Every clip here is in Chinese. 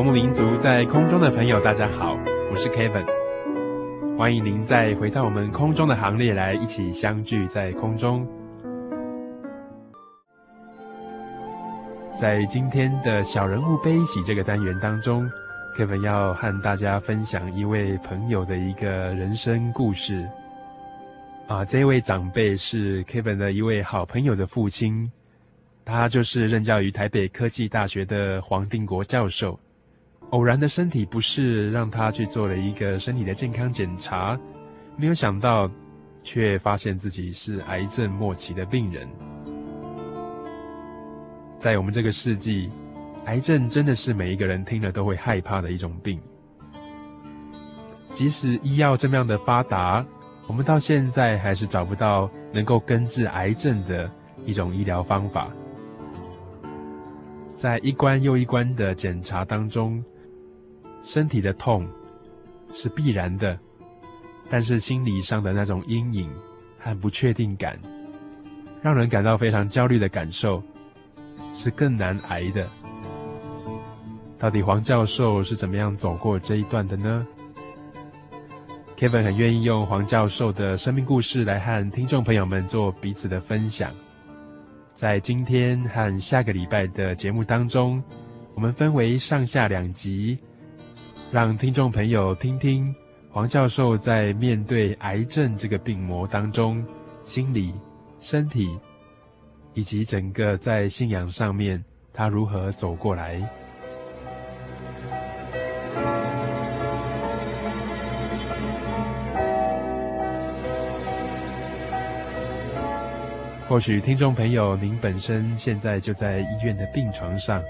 游牧民族，在空中的朋友，大家好，我是 Kevin，欢迎您再回到我们空中的行列来，一起相聚在空中。在今天的小人物悲喜这个单元当中，Kevin 要和大家分享一位朋友的一个人生故事。啊，这位长辈是 Kevin 的一位好朋友的父亲。他就是任教于台北科技大学的黄定国教授。偶然的身体不适，让他去做了一个身体的健康检查，没有想到，却发现自己是癌症末期的病人。在我们这个世纪，癌症真的是每一个人听了都会害怕的一种病。即使医药这么样的发达，我们到现在还是找不到能够根治癌症的一种医疗方法。在一关又一关的检查当中，身体的痛是必然的，但是心理上的那种阴影和不确定感，让人感到非常焦虑的感受，是更难挨的。到底黄教授是怎么样走过这一段的呢？Kevin 很愿意用黄教授的生命故事来和听众朋友们做彼此的分享。在今天和下个礼拜的节目当中，我们分为上下两集，让听众朋友听听黄教授在面对癌症这个病魔当中，心理、身体以及整个在信仰上面，他如何走过来。或许听众朋友，您本身现在就在医院的病床上，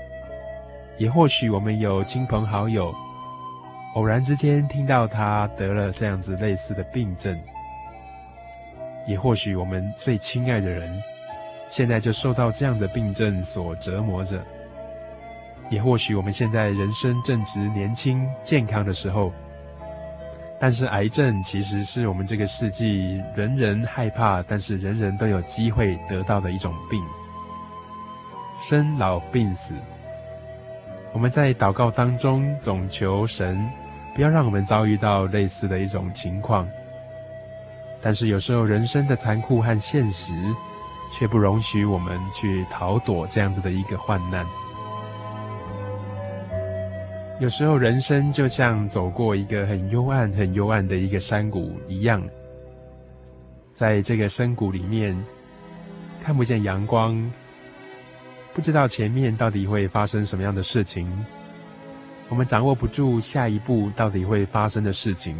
也或许我们有亲朋好友，偶然之间听到他得了这样子类似的病症，也或许我们最亲爱的人，现在就受到这样的病症所折磨着，也或许我们现在人生正值年轻健康的时候。但是癌症其实是我们这个世纪人人害怕，但是人人都有机会得到的一种病。生老病死，我们在祷告当中总求神不要让我们遭遇到类似的一种情况。但是有时候人生的残酷和现实，却不容许我们去逃躲这样子的一个患难。有时候，人生就像走过一个很幽暗、很幽暗的一个山谷一样，在这个深谷里面，看不见阳光，不知道前面到底会发生什么样的事情，我们掌握不住下一步到底会发生的事情。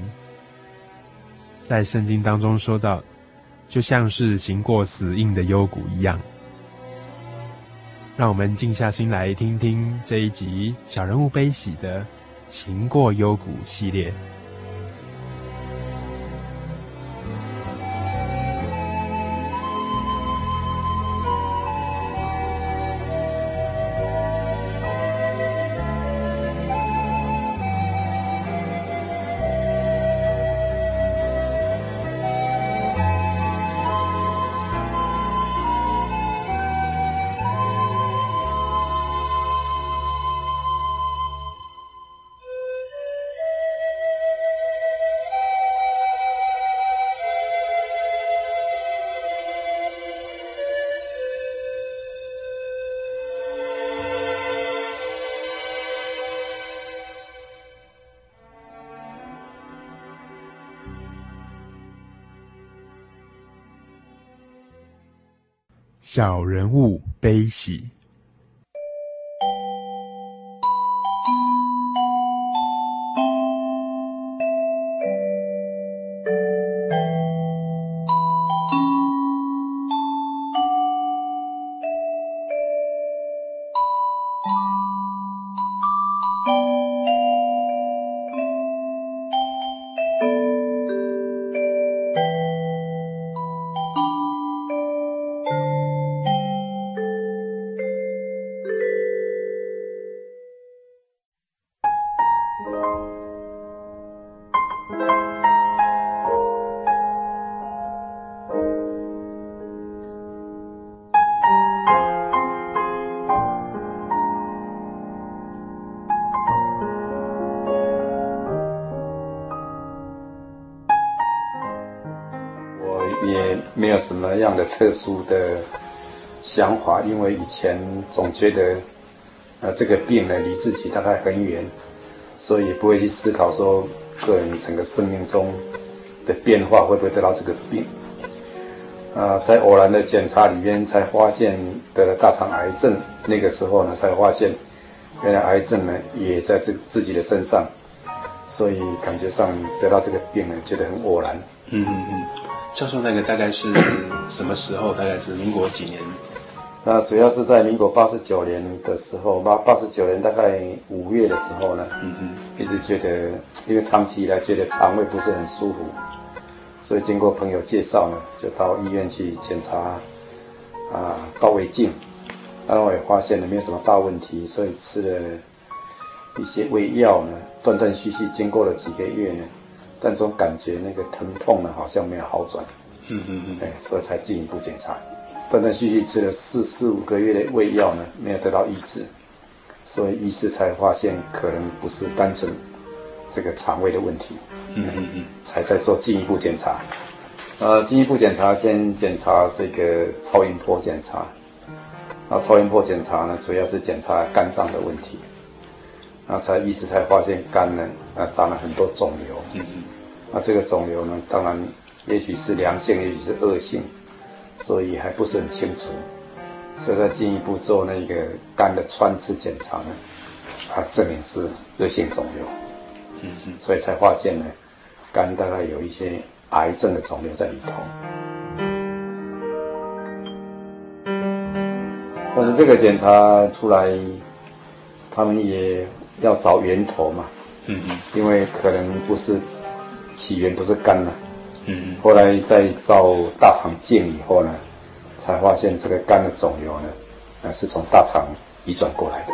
在圣经当中说到，就像是行过死荫的幽谷一样。让我们静下心来听听这一集《小人物悲喜》的《行过幽谷》系列。小人物悲喜。什么样的特殊的想法，因为以前总觉得，呃，这个病呢离自己大概很远，所以不会去思考说个人整个生命中的变化会不会得到这个病。啊、在偶然的检查里面才发现得了大肠癌症，那个时候呢才发现，原来癌症呢也在这自己的身上，所以感觉上得到这个病呢觉得很偶然。嗯嗯嗯。教授，那个大概是 什么时候？大概是民国几年？那主要是在民国八十九年的时候，八八十九年大概五月的时候呢，嗯嗯，一直觉得，因为长期以来觉得肠胃不是很舒服，所以经过朋友介绍呢，就到医院去检查，啊，照胃镜，然后我也发现了没有什么大问题，所以吃了一些胃药呢，断断续续经过了几个月呢。但总感觉那个疼痛呢，好像没有好转，嗯嗯嗯，哎，所以才进一步检查，断断续续吃了四四五个月的胃药呢，没有得到医治，所以医师才发现可能不是单纯这个肠胃的问题，嗯嗯嗯，才在做进一步检查，呃，进一步检查先检查这个超音波检查，那超音波检查呢，主要是检查肝脏的问题，那才医师才发现肝呢，啊，长了很多肿瘤，嗯嗯。那这个肿瘤呢，当然也许是良性，也许是恶性，所以还不是很清楚。所以再进一步做那个肝的穿刺检查呢，啊，证明是恶性肿瘤。嗯嗯，所以才发现呢，肝大概有一些癌症的肿瘤在里头。但是这个检查出来，他们也要找源头嘛。嗯嗯，因为可能不是。起源不是肝了，嗯，后来在照大肠镜以后呢，才发现这个肝的肿瘤呢，呃，是从大肠移转过来的。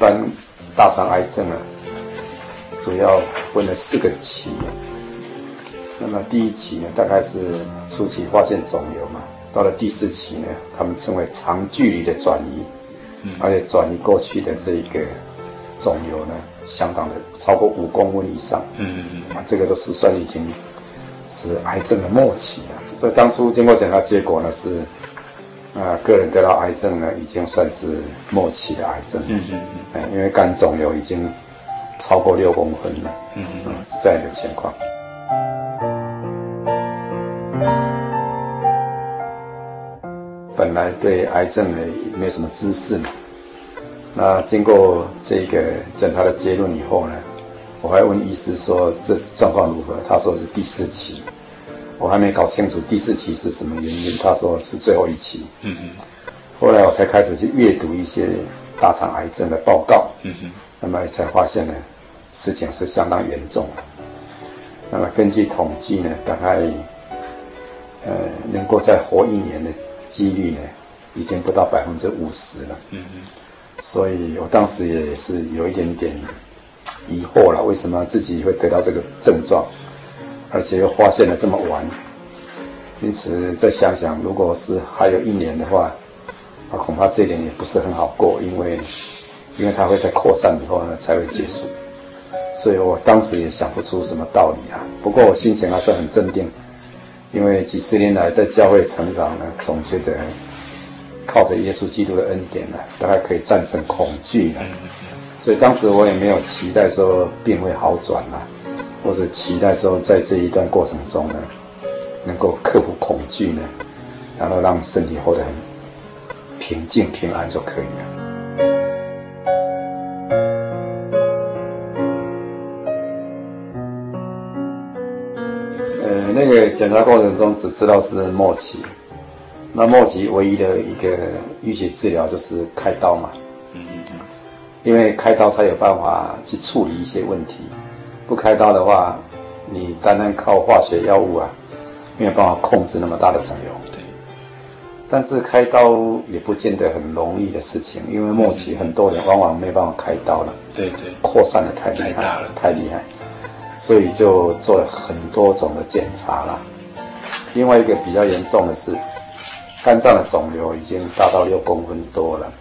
般大肠癌症啊，主要分了四个期。那么第一期呢，大概是初期发现肿瘤嘛，到了第四期呢，他们称为长距离的转移，而且转移过去的这一个肿瘤呢，相当的超过五公分以上，嗯嗯嗯，啊，这个都是算已经是癌症的末期了。所以当初经过检查结果呢是。啊，个人得到癌症呢，已经算是末期的癌症。嗯嗯嗯。因为肝肿瘤已经超过六公分了。嗯嗯，是这样一个情况。本来对癌症呢没有什么知识嘛。那经过这个检查的结论以后呢，我还问医师说这是状况如何？他说是第四期。我还没搞清楚第四期是什么原因。他说是最后一期。嗯嗯。后来我才开始去阅读一些大肠癌症的报告。嗯哼。那么才发现呢，事情是相当严重的。那么根据统计呢，大概呃能够再活一年的几率呢，已经不到百分之五十了。嗯嗯。所以我当时也是有一点点疑惑了，为什么自己会得到这个症状？而且又发现了这么晚，因此再想想，如果是还有一年的话，那恐怕这一点也不是很好过，因为，因为它会在扩散以后呢才会结束，所以我当时也想不出什么道理啊。不过我心情还算很镇定，因为几十年来在教会成长呢，总觉得靠着耶稣基督的恩典呢，大概可以战胜恐惧了，所以当时我也没有期待说病会好转啊。或者期待说，在这一段过程中呢，能够克服恐惧呢，然后让身体活得很平静平安就可以了。呃，那个检查过程中只知道是末期，那末期唯一的一个预期治疗就是开刀嘛，嗯嗯，因为开刀才有办法去处理一些问题。不开刀的话，你单单靠化学药物啊，没有办法控制那么大的肿瘤。对。但是开刀也不见得很容易的事情，因为末期很多人往往没办法开刀了。对对。扩散的太厉害了，太厉害，所以就做了很多种的检查了。另外一个比较严重的是，肝脏的肿瘤已经大到六公分多了。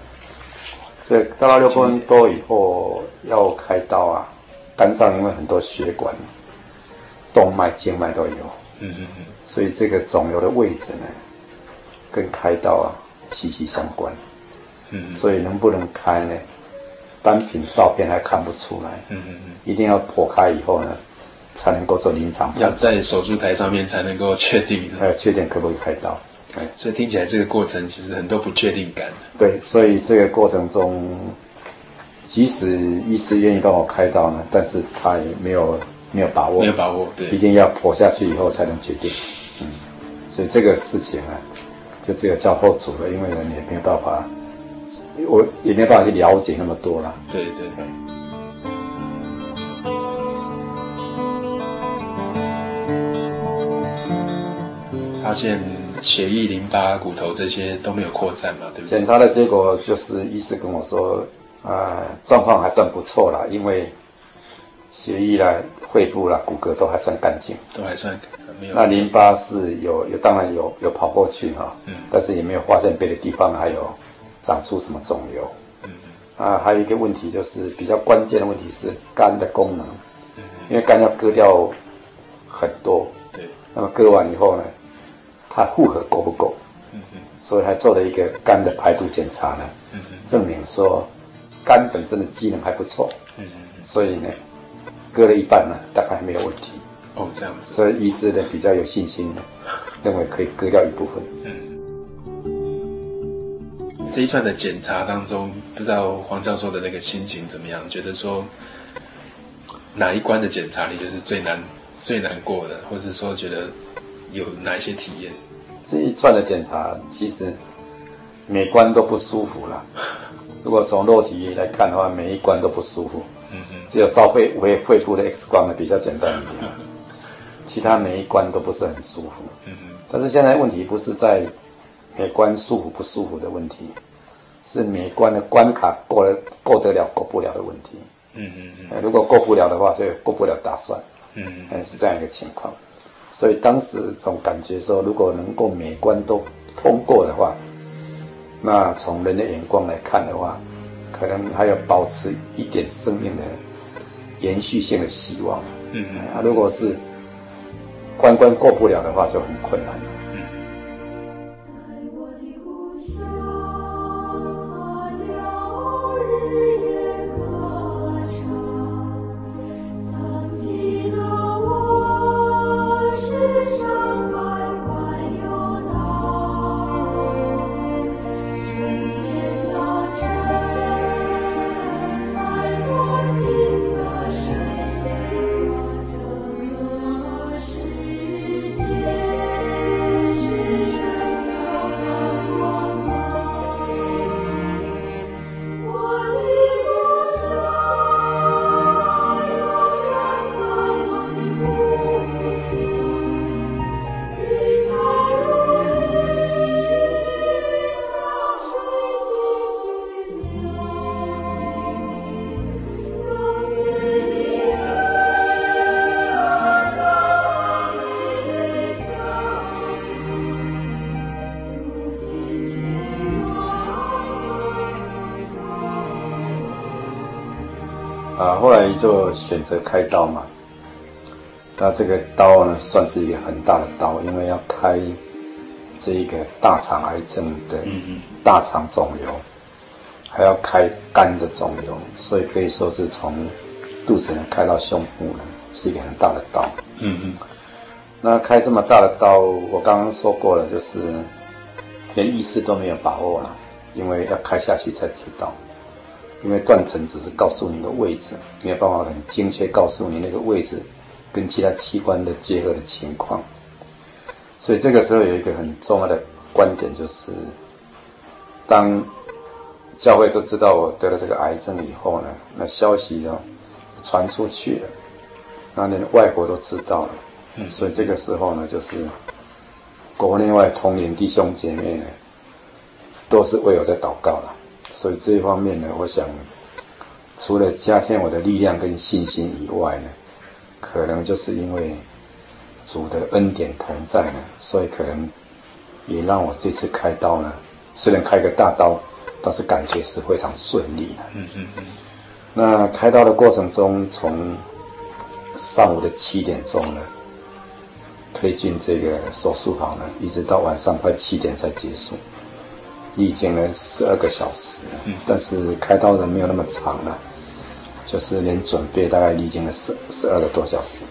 这大到六公分多以后要开刀啊。肝脏因为很多血管、动脉、静脉都有，嗯嗯嗯，所以这个肿瘤的位置呢，跟开刀啊息息相关，嗯，所以能不能开呢？单凭照片还看不出来，嗯嗯嗯，一定要剖开以后呢，才能够做临床，要在手术台上面才能够确定，还有确定可不可以开刀，对，所以听起来这个过程其实很多不确定感，对，所以这个过程中。即使医师愿意帮我开刀呢，但是他也没有没有把握，没有把握，对，一定要剖下去以后才能决定，嗯，所以这个事情啊，就只有交托主了，因为人也没有办法，我也没有办法去了解那么多了，对对对。发现血液、淋巴、骨头这些都没有扩散嘛，对不对？检查的结果就是医师跟我说。啊，状况还算不错啦，因为血液啦、肺部啦、骨骼都还算干净，都还算。那淋巴是有有，当然有有跑过去哈，嗯，但是也没有发现别的地方还有长出什么肿瘤。啊，还有一个问题就是比较关键的问题是肝的功能，嗯，因为肝要割掉很多，对，那么割完以后呢，它负荷够不够？所以还做了一个肝的排毒检查呢，证明说。肝本身的机能还不错，嗯，所以呢，割了一半呢，大概还没有问题。哦，这样子。所以医师呢比较有信心，认为可以割掉一部分。嗯。这一串的检查当中，不知道黄教授的那个心情怎么样？觉得说哪一关的检查你就是最难最难过的，或是说觉得有哪一些体验？这一串的检查其实每关都不舒服了。如果从肉体来看的话，每一关都不舒服。嗯嗯。只有照肺胃肺部的 X 光呢比较简单一点，其他每一关都不是很舒服。嗯嗯。但是现在问题不是在每关舒服不舒服的问题，是每关的关卡过了过得了过不了的问题。嗯嗯嗯。如果过不了的话，就过不了打算。嗯嗯。是这样一个情况。所以当时总感觉说，如果能够每关都通过的话。那从人的眼光来看的话，可能还有保持一点生命的延续性的希望。嗯嗯。啊，如果是关关过不了的话，就很困难。了就选择开刀嘛。那这个刀呢，算是一个很大的刀，因为要开这一个大肠癌症的大肠肿瘤，还要开肝的肿瘤，所以可以说是从肚子呢开到胸部呢，是一个很大的刀。嗯嗯。那开这么大的刀，我刚刚说过了，就是连意识都没有把握了，因为要开下去才知道。因为断层只是告诉你的位置，没有办法很精确告诉你那个位置跟其他器官的结合的情况。所以这个时候有一个很重要的观点，就是当教会都知道我得了这个癌症以后呢，那消息呢传出去了，那连外国都知道了。嗯，所以这个时候呢，就是国内外同龄弟兄姐妹呢，都是为我在祷告了。所以这一方面呢，我想除了加添我的力量跟信心以外呢，可能就是因为主的恩典同在呢，所以可能也让我这次开刀呢，虽然开个大刀，但是感觉是非常顺利的。嗯嗯嗯。那开刀的过程中，从上午的七点钟呢，推进这个手术房呢，一直到晚上快七点才结束。历经了十二个小时，但是开刀的没有那么长了，就是连准备大概历经了十十二个多小时。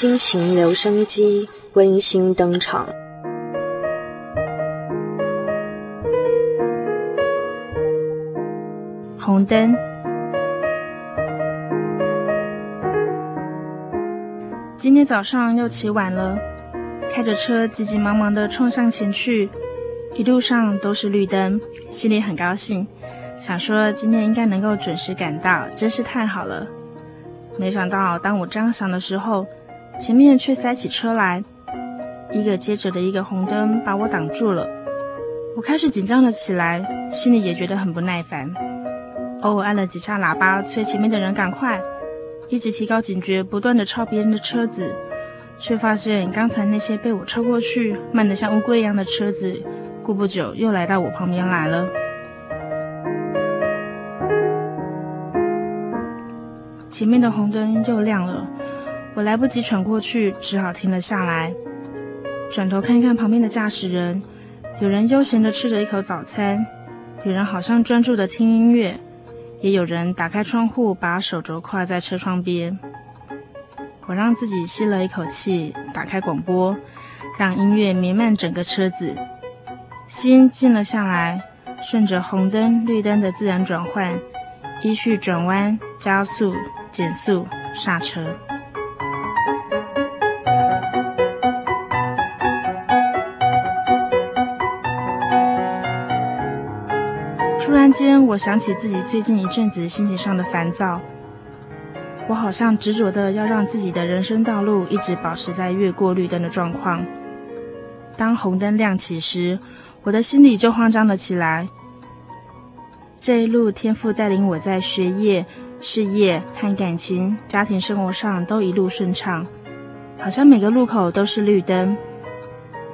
心情留声机温馨登场。红灯。今天早上又起晚了，开着车急急忙忙的冲向前去，一路上都是绿灯，心里很高兴，想说今天应该能够准时赶到，真是太好了。没想到当我这样想的时候，前面却塞起车来，一个接着的一个红灯把我挡住了。我开始紧张了起来，心里也觉得很不耐烦。偶尔按了几下喇叭，催前面的人赶快，一直提高警觉，不断地超别人的车子，却发现刚才那些被我超过去、慢得像乌龟一样的车子，过不久又来到我旁边来了。前面的红灯又亮了。我来不及喘过去，只好停了下来，转头看看旁边的驾驶人，有人悠闲地吃着一口早餐，有人好像专注地听音乐，也有人打开窗户，把手肘跨在车窗边。我让自己吸了一口气，打开广播，让音乐弥漫整个车子，心静了下来，顺着红灯、绿灯的自然转换，依序转弯、加速、减速、刹车。突然间，我想起自己最近一阵子心情上的烦躁，我好像执着的要让自己的人生道路一直保持在越过绿灯的状况。当红灯亮起时，我的心里就慌张了起来。这一路，天父带领我在学业、事业和感情、家庭生活上都一路顺畅，好像每个路口都是绿灯。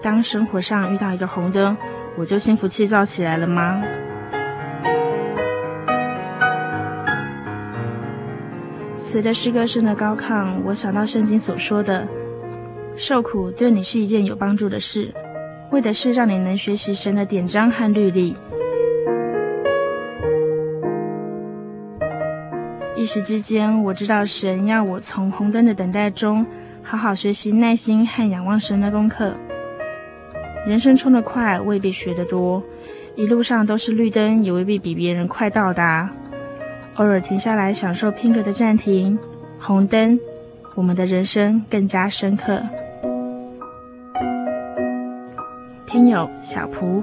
当生活上遇到一个红灯，我就心浮气躁起来了吗？随着诗歌声的高亢，我想到圣经所说的：“受苦对你是一件有帮助的事，为的是让你能学习神的典章和律例。”一时之间，我知道神要我从红灯的等待中，好好学习耐心和仰望神的功课。人生冲得快，未必学得多；一路上都是绿灯，也未必比别人快到达。偶尔停下来享受片刻的暂停，红灯，我们的人生更加深刻。听友小蒲。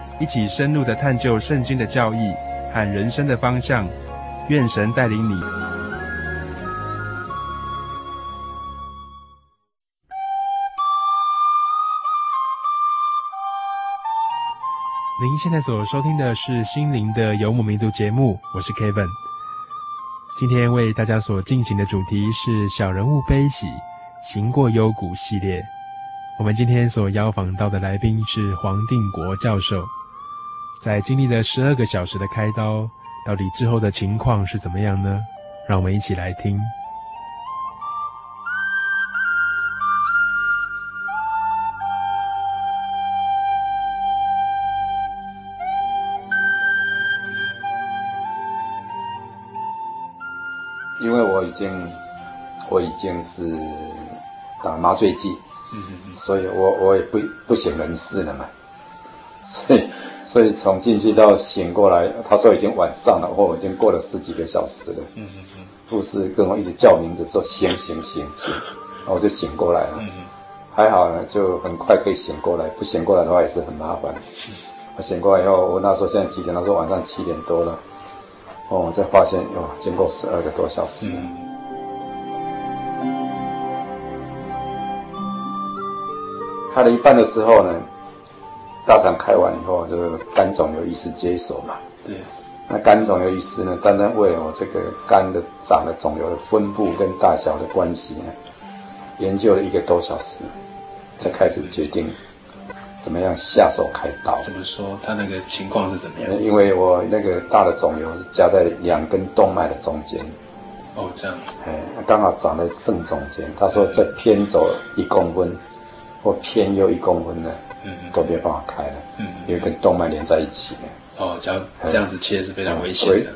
一起深入的探究圣经的教义和人生的方向，愿神带领你。您现在所收听的是心灵的游牧民族节目，我是 Kevin。今天为大家所进行的主题是小人物悲喜，行过幽谷系列。我们今天所邀访到的来宾是黄定国教授。在经历了十二个小时的开刀，到底之后的情况是怎么样呢？让我们一起来听。因为我已经我已经是打麻醉剂，所以我我也不不省人事了嘛，所以。所以从进去到醒过来，他说已经晚上了，或已经过了十几个小时了。嗯嗯嗯。护士跟我一直叫名字，说醒醒醒醒，然后我就醒过来了。嗯嗯。还好呢，就很快可以醒过来。不醒过来的话也是很麻烦。醒过来以后，我那时候现在几点？他说晚上七点多了。哦，我才发现哟，经过十二个多小时。嗯。开了一半的时候呢。大肠开完以后，就是肝肿瘤医师接手嘛。对。那肝肿瘤医师呢，单单为了我这个肝的长的肿瘤的分布跟大小的关系呢，研究了一个多小时，才开始决定怎么样下手开刀。怎么说？他那个情况是怎么样？因为我那个大的肿瘤是夹在两根动脉的中间。哦，这样。哎，刚好长在正中间。他说再偏左一公分，或偏右一公分呢。嗯，都没有办法开了，嗯，因为跟动脉连在一起的。哦，这样这样子切是非常危险的，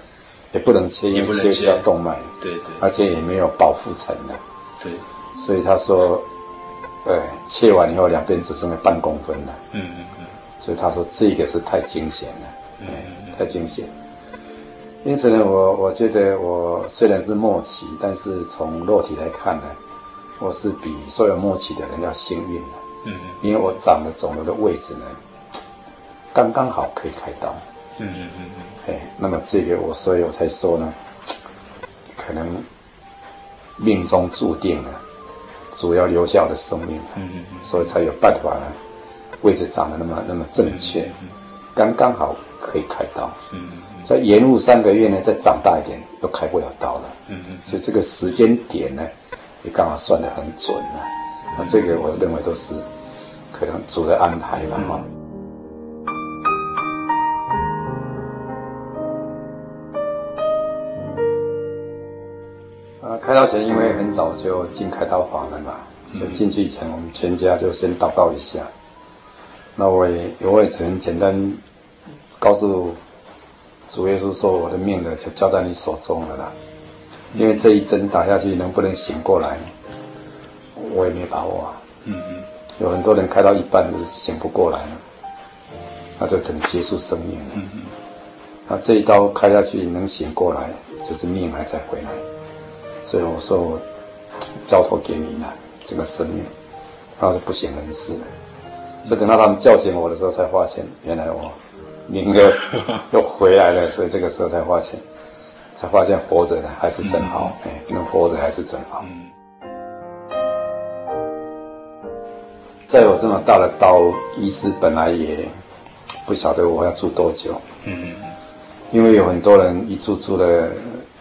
也不能切，因为切是要动脉，对对，而且也没有保护层的，对，所以他说，呃，切完以后两边只剩下半公分了，嗯嗯嗯，所以他说这个是太惊险了，嗯，太惊险。因此呢，我我觉得我虽然是末期，但是从肉体来看呢，我是比所有末期的人要幸运的。嗯，因为我长的肿瘤的位置呢，刚刚好可以开刀。嗯嗯嗯嗯。哎，那么这个我，所以我才说呢，可能命中注定了，主要留下我的生命。嗯嗯嗯。所以才有办法呢，位置长得那么那么正确，刚刚好可以开刀。嗯嗯。再延误三个月呢，再长大一点，又开不了刀了。嗯嗯。所以这个时间点呢，也刚好算得很准了。那这个我认为都是。可能主的安排吧，哈、嗯。啊，开刀前因为很早就进开刀房了嘛，所以进去以前我们全家就先祷告一下。那我也我也只能简单告诉主耶稣说：“我的命呢，就交在你手中了啦。因为这一针打下去，能不能醒过来，我也没把握啊。嗯嗯，有很多人开到一半就醒不过来了，那就等结束生命了。嗯嗯，那这一刀开下去，能醒过来，就是命还在回来。所以我说我交托给你了，这个生命，他是不省人事的。就等到他们叫醒我的时候，才发现原来我。”明哥又回来了，所以这个时候才发现，才发现活着的还是真好，哎、嗯，能活着还是真好。再有这么大的刀，医师本来也不晓得我要住多久，嗯，因为有很多人一住住了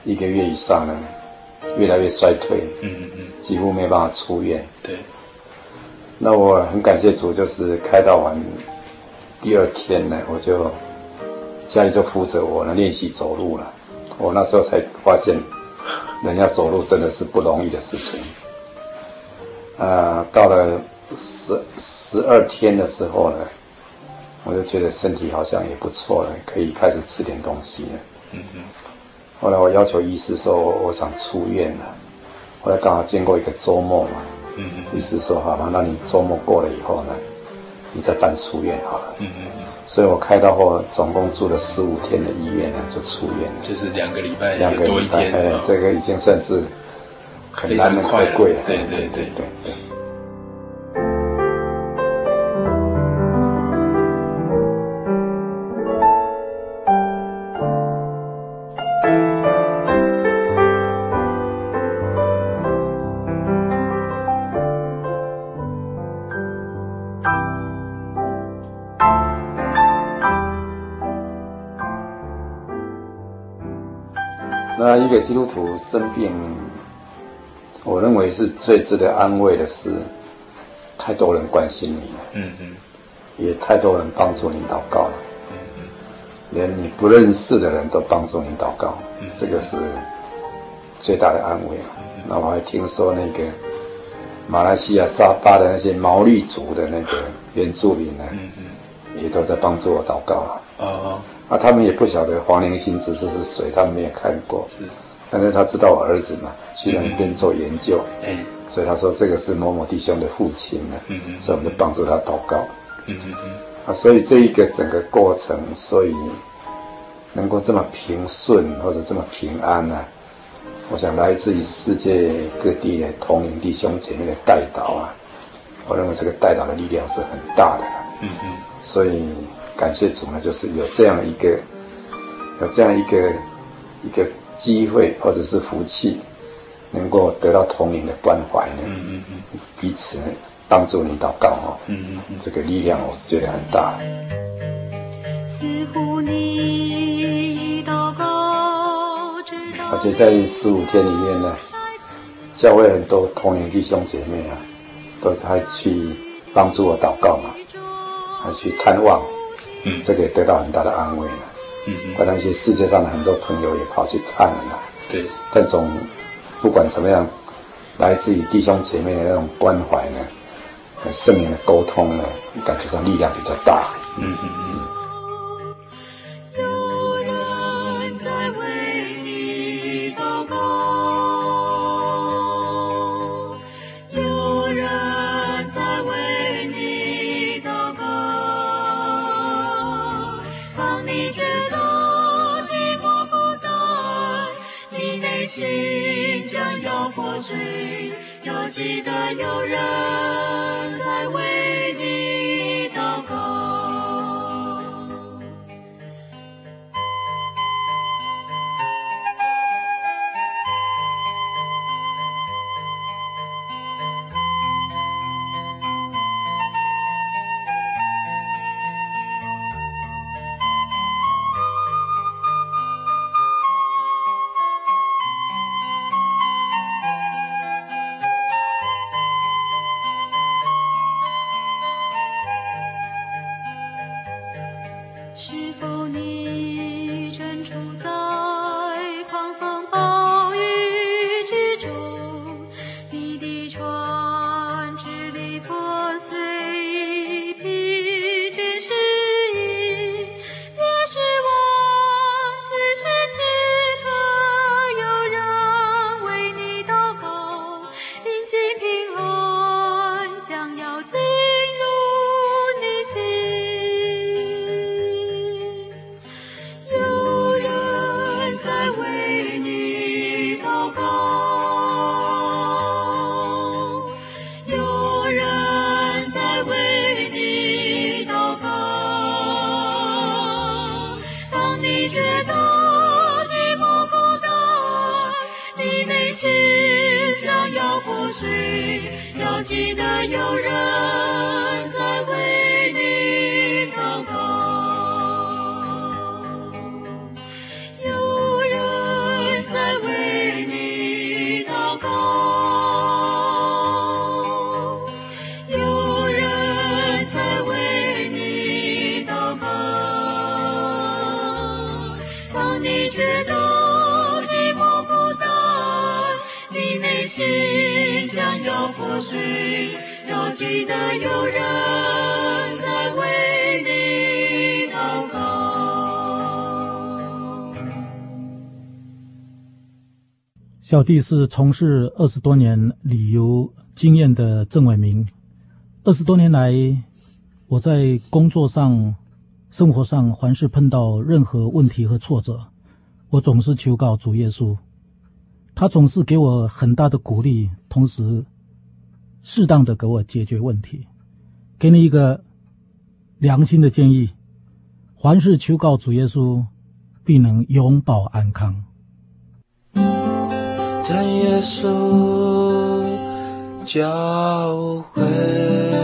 一个月以上呢，越来越衰退，嗯嗯，几乎没办法出院。对，那我很感谢主，就是开刀完。第二天呢，我就家里就扶着我呢练习走路了。我那时候才发现，人要走路真的是不容易的事情。啊，到了十十二天的时候呢，我就觉得身体好像也不错了，可以开始吃点东西了。嗯嗯。后来我要求医师说，我想出院了。后来刚好经过一个周末嘛，嗯嗯。医师说好吧，那你周末过了以后呢？你再办出院好了，嗯嗯，所以我开刀后总共住了十五天的医院呢，就出院了，就是两个礼拜，两个礼拜，哎，这个已经算是很难能可贵了，对对对对对一个基督徒生病，我认为是最值得安慰的是，太多人关心你了，嗯嗯，也太多人帮助你祷告了，嗯嗯，连你不认识的人都帮助你祷告，嗯，这个是最大的安慰啊。那我还听说那个马来西亚沙巴的那些毛利族的那个原住民呢，嗯嗯，也都在帮助我祷告啊。哦哦。啊，他们也不晓得黄灵心执事是谁，他们没有看过。是，但是他知道我儿子嘛，去那边做研究。嗯，所以他说这个是某某弟兄的父亲呢。嗯嗯，所以我们就帮助他祷告。嗯嗯嗯。啊，所以这一个整个过程，所以能够这么平顺或者这么平安呢，啊，我想来自于世界各地的同龄弟兄姐妹的代祷啊，我认为这个代祷的力量是很大的。嗯嗯，所以。感谢主呢，就是有这样一个，有这样一个一个机会或者是福气，能够得到同龄的关怀呢，嗯嗯嗯，彼此帮助你祷告哦，嗯嗯嗯，这个力量我是觉得很大。似乎你祷告，而且在十五天里面呢，教会很多同龄弟兄姐妹啊，都还去帮助我祷告嘛，还去探望。嗯，这个也得到很大的安慰了。嗯嗯，当然一些世界上的很多朋友也跑去看了啦。对，但总不管怎么样，来自于弟兄姐妹的那种关怀呢，和圣灵的沟通呢，感觉上力量比较大。嗯嗯嗯。要记得有人在为小弟是从事二十多年旅游经验的郑伟明。二十多年来，我在工作上、生活上，凡是碰到任何问题和挫折，我总是求告主耶稣。他总是给我很大的鼓励，同时适当的给我解决问题。给你一个良心的建议：凡事求告主耶稣，必能永保安康。在耶稣教会。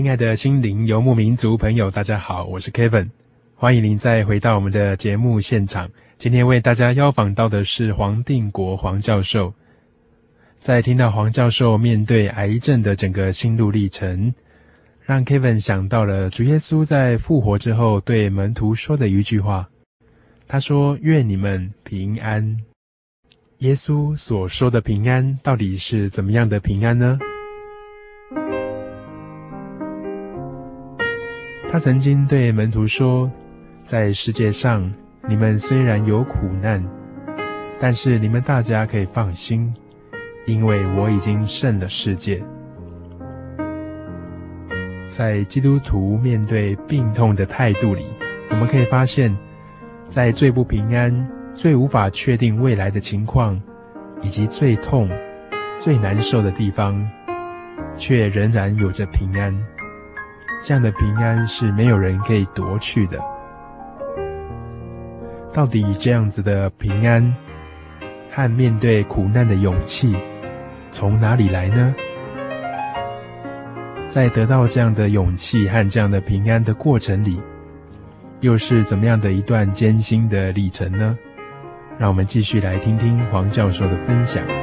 亲爱的心灵游牧民族朋友，大家好，我是 Kevin，欢迎您再回到我们的节目现场。今天为大家邀访到的是黄定国黄教授。在听到黄教授面对癌症的整个心路历程，让 Kevin 想到了主耶稣在复活之后对门徒说的一句话。他说：“愿你们平安。”耶稣所说的平安，到底是怎么样的平安呢？他曾经对门徒说：“在世界上，你们虽然有苦难，但是你们大家可以放心，因为我已经胜了世界。”在基督徒面对病痛的态度里，我们可以发现，在最不平安、最无法确定未来的情况，以及最痛、最难受的地方，却仍然有着平安。这样的平安是没有人可以夺去的。到底这样子的平安和面对苦难的勇气从哪里来呢？在得到这样的勇气和这样的平安的过程里，又是怎么样的一段艰辛的历程呢？让我们继续来听听黄教授的分享。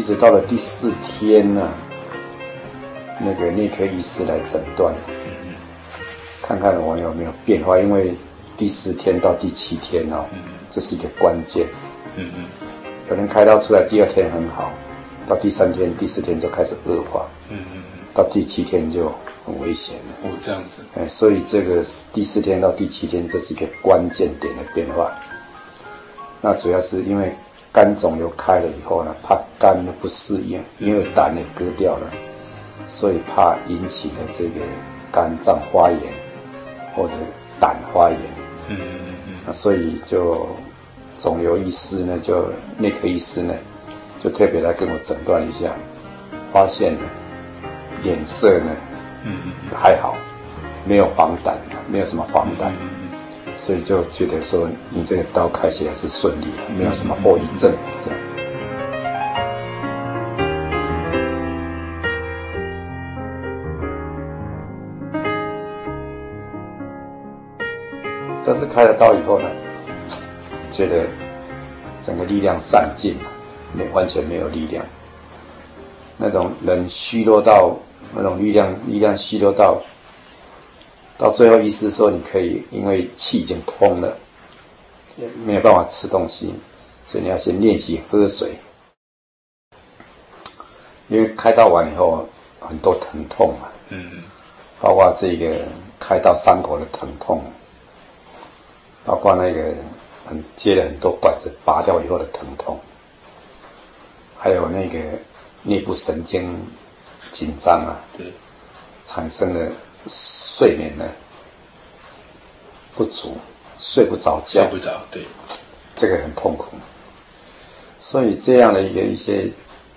一直到了第四天呢、啊，那个内科医师来诊断，看看我有没有变化。因为第四天到第七天哦，这是一个关键。嗯嗯，可能开刀出来第二天很好，到第三天、第四天就开始恶化。嗯嗯，到第七天就很危险了。哦，这样子。哎，所以这个第四天到第七天，这是一个关键点的变化。那主要是因为。肝肿瘤开了以后呢，怕肝呢不适应，因为胆也割掉了，所以怕引起了这个肝脏发炎或者胆发炎。嗯嗯嗯。那所以就肿瘤医师呢，就内科医师呢，就特别来跟我诊断一下，发现呢，脸色呢，嗯嗯还好，没有黄疸，没有什么黄疸。所以就觉得说，你这个刀开起来是顺利的，没有什么后遗症这样。是开了刀以后呢，觉得整个力量散尽了，没完全没有力量，那种人虚弱到那种力量，力量虚弱到。到最后，医师说你可以，因为气已经通了，也没有办法吃东西，所以你要先练习喝水。因为开刀完以后很多疼痛嘛，嗯，包括这个开刀伤口的疼痛，包括那个很接了很多管子拔掉以后的疼痛，还有那个内部神经紧张啊，对，产生了。睡眠呢不足，睡不着觉，睡不着，对，这个很痛苦。所以这样的一个一些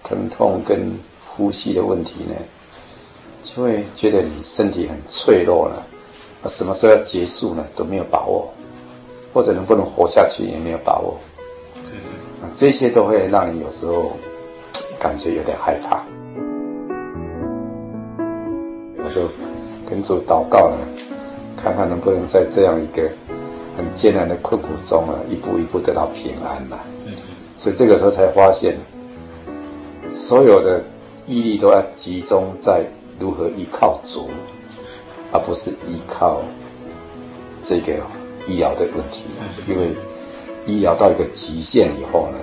疼痛跟呼吸的问题呢，就会觉得你身体很脆弱了。什么时候要结束呢？都没有把握，或者能不能活下去也没有把握。嗯，这些都会让你有时候感觉有点害怕。我就。跟主祷告呢，看看能不能在这样一个很艰难的困苦中啊，一步一步得到平安呐。所以这个时候才发现，所有的毅力都要集中在如何依靠主，而不是依靠这个医疗的问题。因为医疗到一个极限以后呢，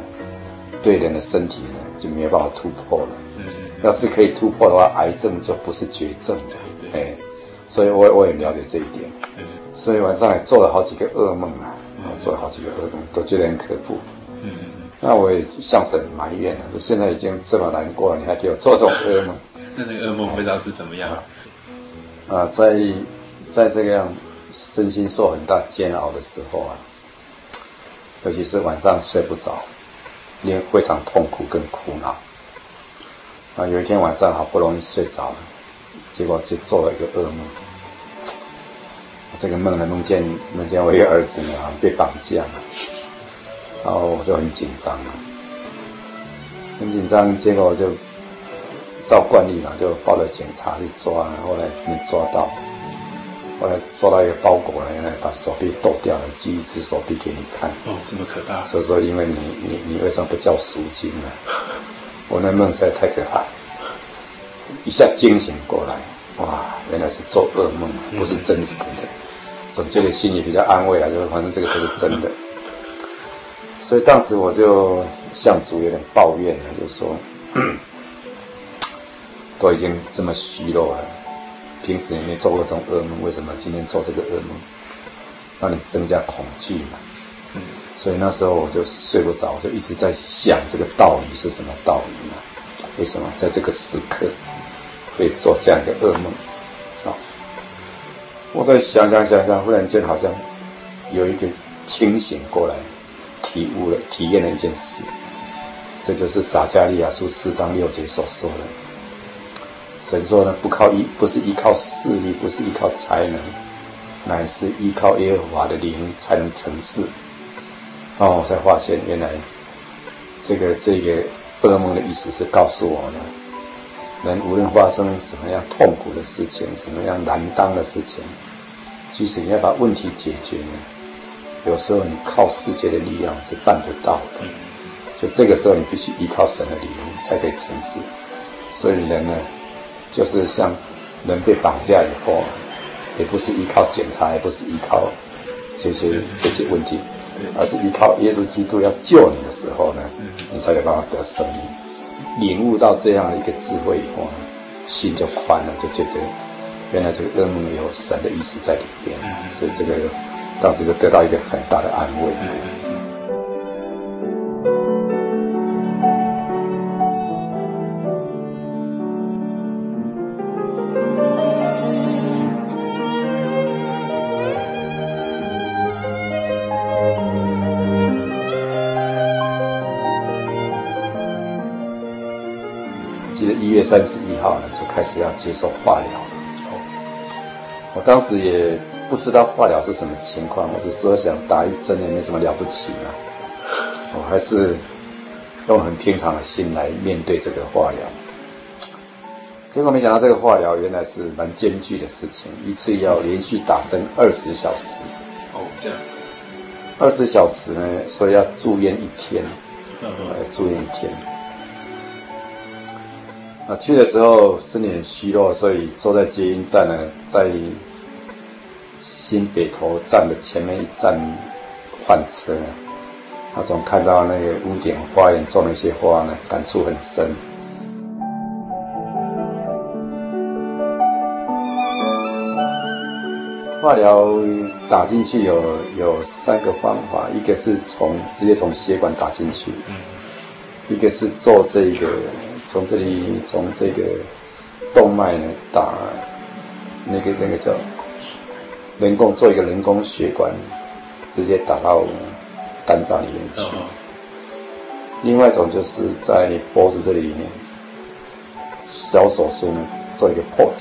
对人的身体呢就没有办法突破了。要是可以突破的话，癌症就不是绝症了。哎。所以我，我我也了解这一点，所以晚上也做了好几个噩梦啊，做了好几个噩梦，都觉得很可怖。嗯，那我也向神埋怨了，就现在已经这么难过了，你还给我做这种噩梦？那那个噩梦不知道是怎么样啊？啊，在在这个样身心受很大煎熬的时候啊，尤其是晚上睡不着，因为非常痛苦跟苦恼。啊，有一天晚上好不容易睡着了。结果就做了一个噩梦，这个梦呢，梦见梦见我一个儿子呢被绑架了，然后我就很紧张啊，很紧张。结果就照惯例嘛，就报了警察去抓，后来没抓到，后来收到一个包裹了，原来把手臂剁掉了，寄一只手臂给你看。哦，这么可怕！所以说，因为你你你为什么不叫赎金呢？我那梦实在太可怕。一下惊醒过来，哇，原来是做噩梦，不是真实的，总觉得心里比较安慰啊，就是反正这个不是真的。所以当时我就向主有点抱怨了，就说，都已经这么虚弱了，平时也没做过这种噩梦，为什么今天做这个噩梦？让你增加恐惧嘛。嗯，所以那时候我就睡不着，我就一直在想这个道理是什么道理嘛？为什么在这个时刻会做这样一个噩梦？啊，我在想想想想，忽然间好像有一个清醒过来，体悟了，体验了一件事。这就是撒迦利亚书四章六节所说的。神说呢，不靠依，不是依靠势力，不是依靠才能，乃是依靠耶和华的灵才能成事。哦，我才发现原来这个这个噩梦的意思是告诉我呢，人无论发生什么样痛苦的事情，什么样难当的事情，即使你要把问题解决呢，有时候你靠世界的力量是办不到的。就这个时候，你必须依靠神的灵才可以成事。所以人呢，就是像人被绑架以后，也不是依靠检查，也不是依靠这些这些问题，而是依靠耶稣基督要救你的时候呢，你才有办法得生命。领悟到这样的一个智慧以后呢，心就宽了，就觉得原来这个噩梦有神的意思在里边，所以这个当时就得到一个很大的安慰。三十一号呢，就开始要接受化疗了。我当时也不知道化疗是什么情况，我只是说想打一针也没什么了不起嘛。我还是用很平常的心来面对这个化疗。结果没想到这个化疗原来是蛮艰巨的事情，一次要连续打针二十小时。哦，这样。二十小时呢，所以要住院一天。嗯嗯。住院一天。啊，去的时候身体很虚弱，所以坐在捷运站呢，在新北投站的前面一站换车。他总看到那个屋顶花园种了一些花呢，感触很深。化疗打进去有有三个方法，一个是从直接从血管打进去，一个是做这个。从这里，从这个动脉呢打那个那个叫人工做一个人工血管，直接打到肝脏里面去。另外一种就是在脖子这里小手术呢，做一个 port，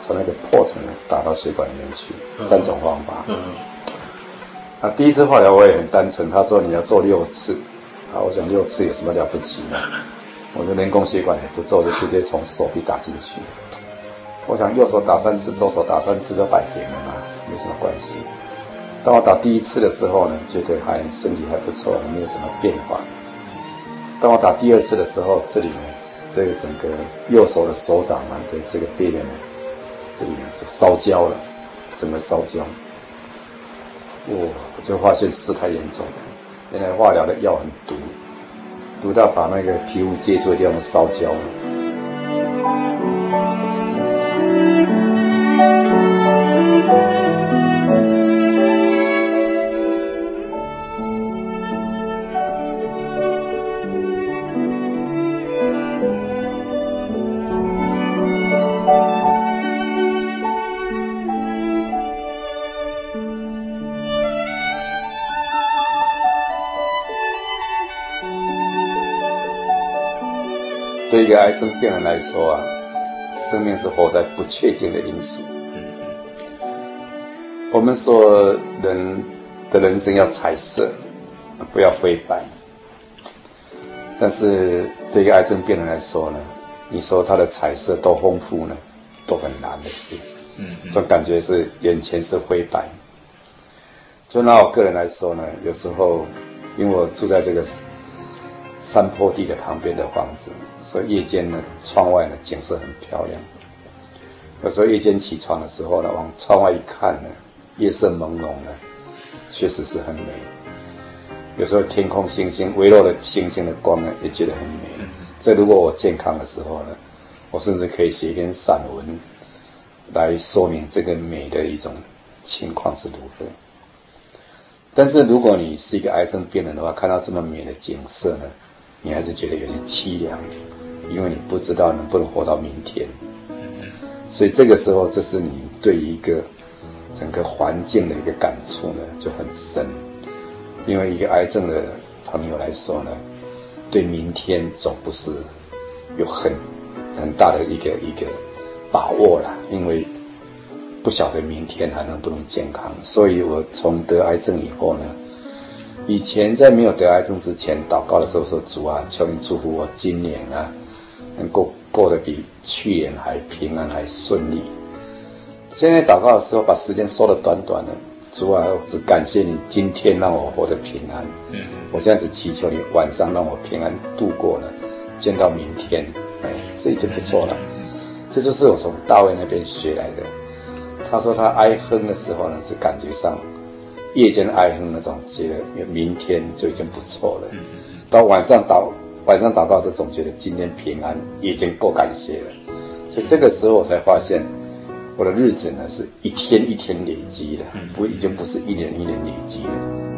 从那个 port 呢打到血管里面去。三种方法。啊，第一次化疗我也很单纯，他说你要做六次，啊，我想六次有什么了不起呢？我的人工血管也不做，就直接从手臂打进去。我想右手打三次，左手打三次就摆平了嘛，没什么关系。当我打第一次的时候呢，觉得还身体还不错，没有什么变化。当我打第二次的时候，这里呢，这个整个右手的手掌啊，对这个背面呢，这里呢就烧焦了，整个烧焦。我、哦、我就发现事态严重了，原来化疗的药很毒。读到把那个皮肤接触的地方都烧焦了。对一个癌症病人来说啊，生命是活在不确定的因素。我们说人的人生要彩色，不要灰白。但是对一个癌症病人来说呢，你说他的彩色多丰富呢，都很难的事。嗯，这种感觉是眼前是灰白。就拿我个人来说呢，有时候因为我住在这个。山坡地的旁边的房子，所以夜间呢，窗外呢景色很漂亮。有时候夜间起床的时候呢，往窗外一看呢，夜色朦胧呢，确实是很美。有时候天空星星微弱的星星的光呢，也觉得很美。这如果我健康的时候呢，我甚至可以写一篇散文，来说明这个美的一种情况是如何。但是如果你是一个癌症病人的话，看到这么美的景色呢，你还是觉得有些凄凉，因为你不知道能不能活到明天。所以这个时候，这是你对一个整个环境的一个感触呢就很深。因为一个癌症的朋友来说呢，对明天总不是有很很大的一个一个把握了，因为。不晓得明天还能不能健康，所以我从得癌症以后呢，以前在没有得癌症之前祷告的时候说，主啊，求你祝福我今年啊能够过得比去年还平安还顺利。现在祷告的时候把时间缩得短短的，主啊，我只感谢你今天让我活得平安。我现在只祈求你晚上让我平安度过了，见到明天，哎，这已经不错了。这就是我从大卫那边学来的。他说他哀哼的时候呢，是感觉上夜间哀哼那种，觉得明天就已经不错了。到晚上祷晚上祷告时，总觉得今天平安已经够感谢了。所以这个时候我才发现，我的日子呢是一天一天累积的，不已经不是一年一年累积了。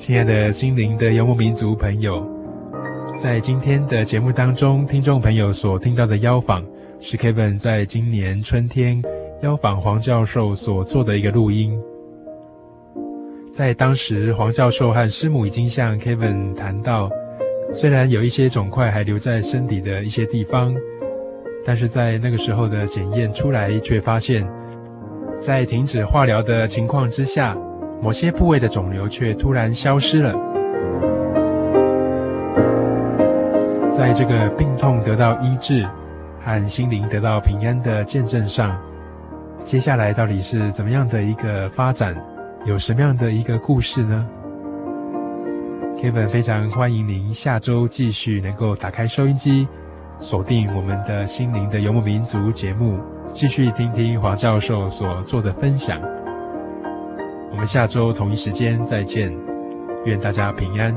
亲爱的心灵的游牧民族朋友，在今天的节目当中，听众朋友所听到的邀访是 Kevin 在今年春天邀访黄教授所做的一个录音。在当时，黄教授和师母已经向 Kevin 谈到，虽然有一些肿块还留在身体的一些地方，但是在那个时候的检验出来，却发现，在停止化疗的情况之下。某些部位的肿瘤却突然消失了，在这个病痛得到医治和心灵得到平安的见证上，接下来到底是怎么样的一个发展？有什么样的一个故事呢？Kevin 非常欢迎您下周继续能够打开收音机，锁定我们的心灵的游牧民族节目，继续听听黄教授所做的分享。我们下周同一时间再见，愿大家平安。